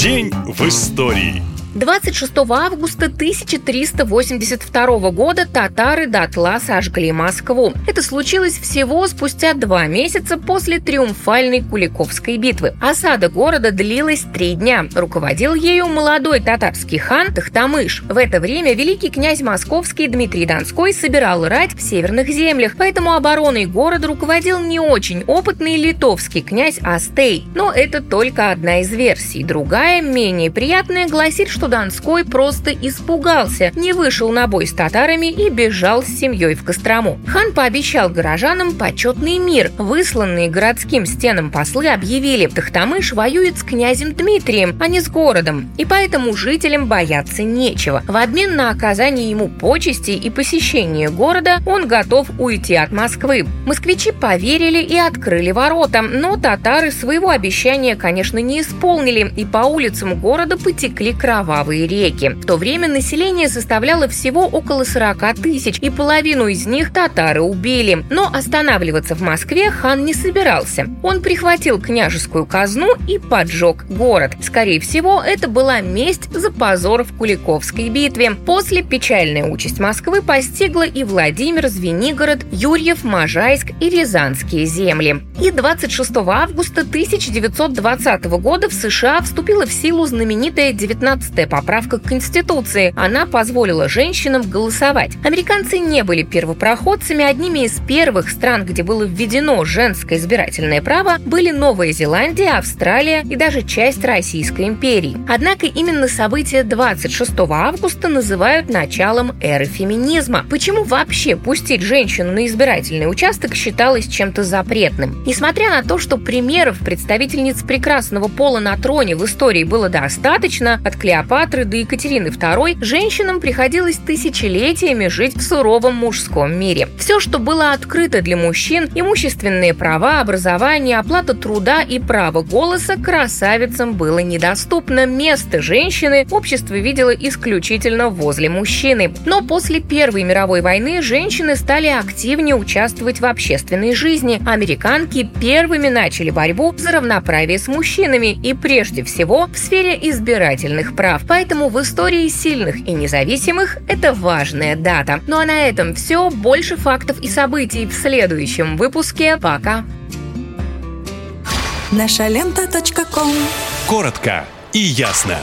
День в истории. 26 августа 1382 года татары дотла сожгли Москву. Это случилось всего спустя два месяца после триумфальной Куликовской битвы. Осада города длилась три дня. Руководил ею молодой татарский хан Тахтамыш. В это время великий князь московский Дмитрий Донской собирал рать в северных землях, поэтому обороной города руководил не очень опытный литовский князь Астей. Но это только одна из версий. Другая, менее приятная, гласит, что Донской просто испугался, не вышел на бой с татарами и бежал с семьей в Кострому. Хан пообещал горожанам почетный мир. Высланные городским стенам послы объявили, Тахтамыш воюет с князем Дмитрием, а не с городом, и поэтому жителям бояться нечего. В обмен на оказание ему почести и посещение города он готов уйти от Москвы. Москвичи поверили и открыли ворота, но татары своего обещания, конечно, не исполнили, и по улицам города потекли кровавые кровавые реки. В то время население составляло всего около 40 тысяч, и половину из них татары убили. Но останавливаться в Москве хан не собирался. Он прихватил княжескую казну и поджег город. Скорее всего, это была месть за позор в Куликовской битве. После печальная участь Москвы постигла и Владимир, Звенигород, Юрьев, Можайск и Рязанские земли. И 26 августа 1920 года в США вступила в силу знаменитая 19 поправка к Конституции. Она позволила женщинам голосовать. Американцы не были первопроходцами. Одними из первых стран, где было введено женское избирательное право, были Новая Зеландия, Австралия и даже часть Российской империи. Однако именно события 26 августа называют началом эры феминизма. Почему вообще пустить женщину на избирательный участок считалось чем-то запретным? Несмотря на то, что примеров представительниц прекрасного пола на троне в истории было достаточно, от Клеопатры Клеопатры до Екатерины II женщинам приходилось тысячелетиями жить в суровом мужском мире. Все, что было открыто для мужчин, имущественные права, образование, оплата труда и право голоса красавицам было недоступно. Место женщины общество видело исключительно возле мужчины. Но после Первой мировой войны женщины стали активнее участвовать в общественной жизни. Американки первыми начали борьбу за равноправие с мужчинами и прежде всего в сфере избирательных прав. Поэтому в истории сильных и независимых это важная дата. Ну а на этом все. Больше фактов и событий в следующем выпуске. Пока! Наша лента. Коротко и ясно.